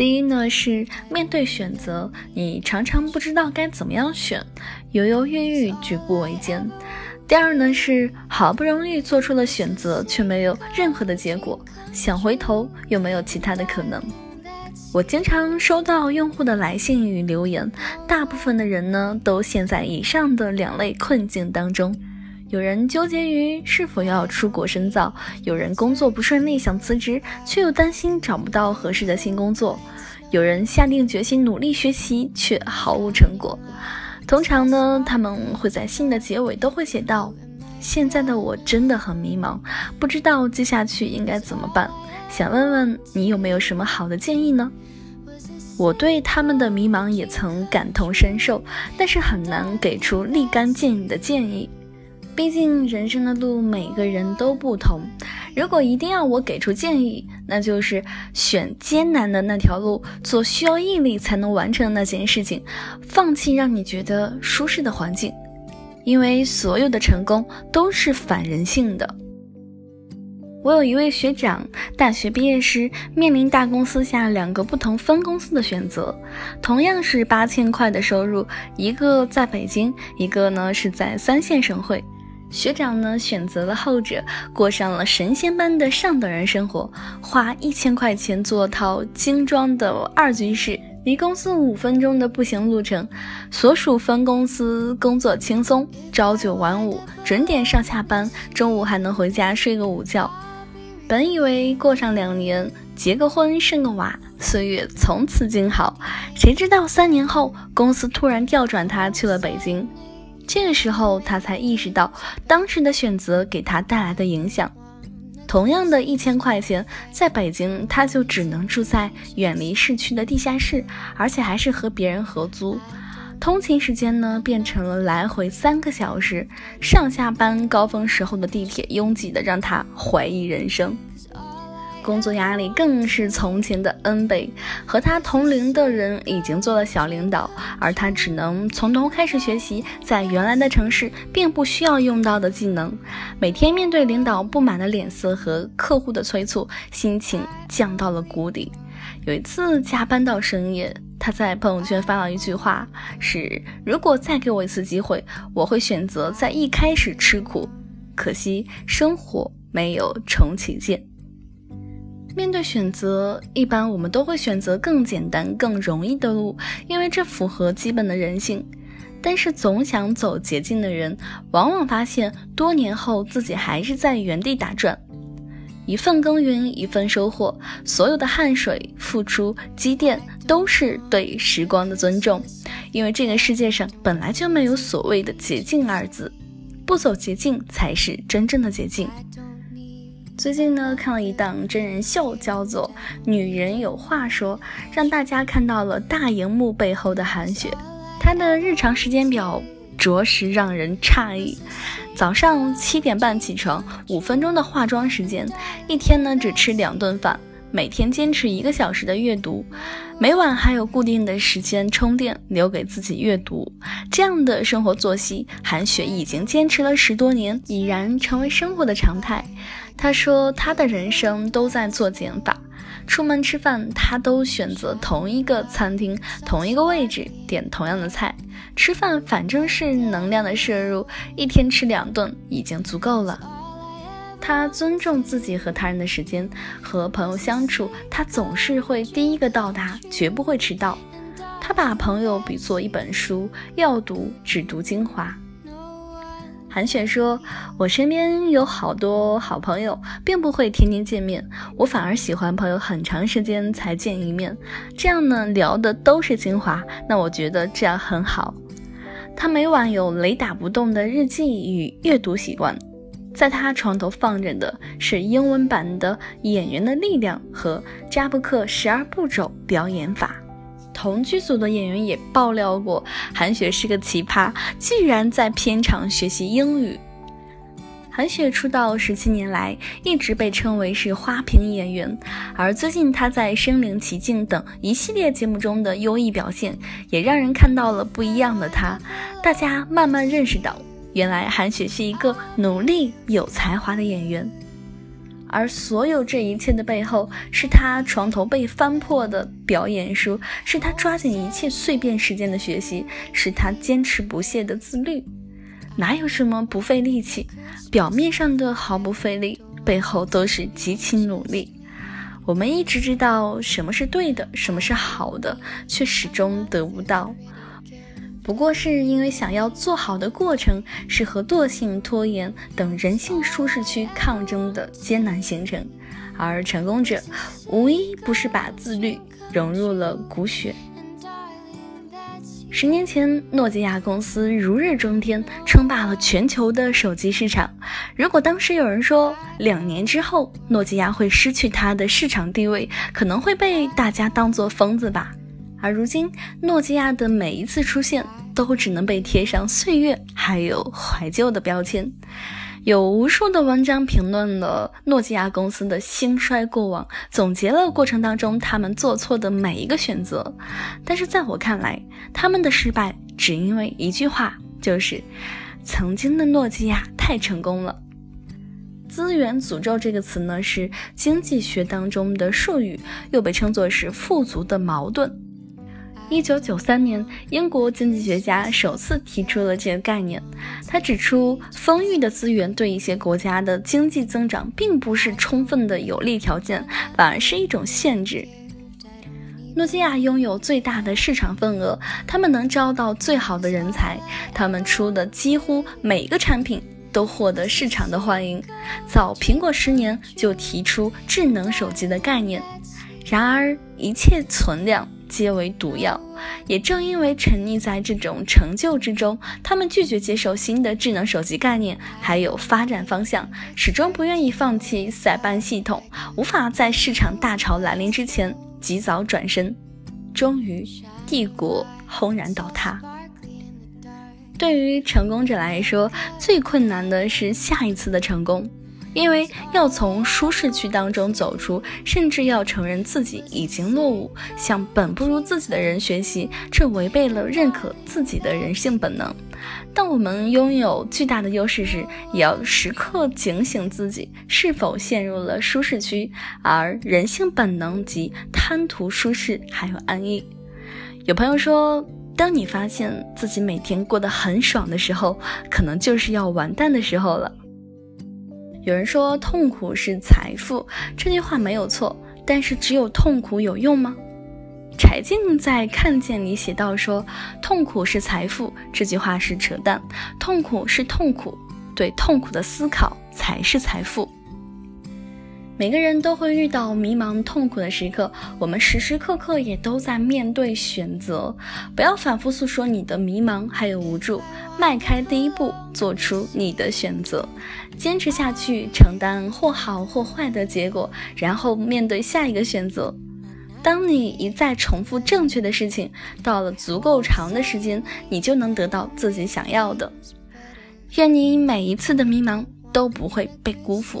第一呢是面对选择，你常常不知道该怎么样选，犹犹豫豫，举步维艰。第二呢是好不容易做出了选择，却没有任何的结果，想回头又没有其他的可能。我经常收到用户的来信与留言，大部分的人呢都陷在以上的两类困境当中。有人纠结于是否要出国深造，有人工作不顺利想辞职，却又担心找不到合适的新工作，有人下定决心努力学习，却毫无成果。通常呢，他们会在信的结尾都会写到：“现在的我真的很迷茫，不知道接下去应该怎么办，想问问你有没有什么好的建议呢？”我对他们的迷茫也曾感同身受，但是很难给出立竿见影的建议。毕竟人生的路每个人都不同，如果一定要我给出建议，那就是选艰难的那条路，做需要毅力才能完成的那件事情，放弃让你觉得舒适的环境，因为所有的成功都是反人性的。我有一位学长，大学毕业时面临大公司下两个不同分公司的选择，同样是八千块的收入，一个在北京，一个呢是在三线省会。学长呢选择了后者，过上了神仙般的上等人生活，花一千块钱做套精装的二居室，离公司五分钟的步行路程，所属分公司工作轻松，朝九晚五，准点上下班，中午还能回家睡个午觉。本以为过上两年，结个婚，生个娃，岁月从此静好，谁知道三年后，公司突然调转他去了北京。这个时候，他才意识到当时的选择给他带来的影响。同样的一千块钱，在北京他就只能住在远离市区的地下室，而且还是和别人合租。通勤时间呢，变成了来回三个小时，上下班高峰时候的地铁拥挤的让他怀疑人生。工作压力更是从前的 N 倍，和他同龄的人已经做了小领导，而他只能从头开始学习在原来的城市并不需要用到的技能。每天面对领导不满的脸色和客户的催促，心情降到了谷底。有一次加班到深夜，他在朋友圈发了一句话：“是如果再给我一次机会，我会选择在一开始吃苦。可惜生活没有重启键。”面对选择，一般我们都会选择更简单、更容易的路，因为这符合基本的人性。但是，总想走捷径的人，往往发现多年后自己还是在原地打转。一份耕耘一份收获，所有的汗水、付出、积淀，都是对时光的尊重。因为这个世界上本来就没有所谓的捷径二字，不走捷径才是真正的捷径。最近呢，看了一档真人秀，叫做《女人有话说》，让大家看到了大荧幕背后的韩雪。她的日常时间表着实让人诧异：早上七点半起床，五分钟的化妆时间，一天呢只吃两顿饭，每天坚持一个小时的阅读，每晚还有固定的时间充电留给自己阅读。这样的生活作息，韩雪已经坚持了十多年，已然成为生活的常态。她说，她的人生都在做减法。出门吃饭，他都选择同一个餐厅、同一个位置，点同样的菜。吃饭反正是能量的摄入，一天吃两顿已经足够了。他尊重自己和他人的时间，和朋友相处，他总是会第一个到达，绝不会迟到。他把朋友比作一本书，要读只读精华。韩雪说：“我身边有好多好朋友，并不会天天见面，我反而喜欢朋友很长时间才见一面，这样呢聊的都是精华，那我觉得这样很好。”他每晚有雷打不动的日记与阅读习惯，在他床头放着的是英文版的《演员的力量》和扎布克十二步骤表演法。同剧组的演员也爆料过，韩雪是个奇葩，居然在片场学习英语。韩雪出道十七年来，一直被称为是花瓶演员，而最近她在《身临其境》等一系列节目中的优异表现，也让人看到了不一样的她。大家慢慢认识到，原来韩雪是一个努力、有才华的演员。而所有这一切的背后，是她床头被翻破的表演书，是她抓紧一切碎片时间的学习，是她坚持不懈的自律。哪有什么不费力气？表面上的毫不费力，背后都是极其努力。我们一直知道什么是对的，什么是好的，却始终得不到。不过是因为想要做好的过程是和惰性、拖延等人性舒适区抗争的艰难行程，而成功者无一不是把自律融入了骨血。十年前，诺基亚公司如日中天，称霸了全球的手机市场。如果当时有人说两年之后诺基亚会失去它的市场地位，可能会被大家当作疯子吧。而如今，诺基亚的每一次出现，都只能被贴上岁月还有怀旧的标签。有无数的文章评论了诺基亚公司的兴衰过往，总结了过程当中他们做错的每一个选择。但是在我看来，他们的失败只因为一句话，就是曾经的诺基亚太成功了。资源诅咒这个词呢，是经济学当中的术语，又被称作是富足的矛盾。一九九三年，英国经济学家首次提出了这个概念。他指出，丰裕的资源对一些国家的经济增长并不是充分的有利条件，反而是一种限制。诺基亚拥有最大的市场份额，他们能招到最好的人才，他们出的几乎每个产品都获得市场的欢迎。早苹果十年就提出智能手机的概念，然而一切存量。皆为毒药。也正因为沉溺在这种成就之中，他们拒绝接受新的智能手机概念，还有发展方向，始终不愿意放弃塞班系统，无法在市场大潮来临之前及早转身。终于，帝国轰然倒塌。对于成功者来说，最困难的是下一次的成功。因为要从舒适区当中走出，甚至要承认自己已经落伍，向本不如自己的人学习，这违背了认可自己的人性本能。当我们拥有巨大的优势时，也要时刻警醒自己是否陷入了舒适区，而人性本能即贪图舒适还有安逸。有朋友说，当你发现自己每天过得很爽的时候，可能就是要完蛋的时候了。有人说痛苦是财富，这句话没有错，但是只有痛苦有用吗？柴静在《看见》里写到说，痛苦是财富，这句话是扯淡，痛苦是痛苦，对痛苦的思考才是财富。每个人都会遇到迷茫痛苦的时刻，我们时时刻刻也都在面对选择。不要反复诉说你的迷茫还有无助，迈开第一步，做出你的选择，坚持下去，承担或好或坏的结果，然后面对下一个选择。当你一再重复正确的事情，到了足够长的时间，你就能得到自己想要的。愿你每一次的迷茫。都不会被辜负，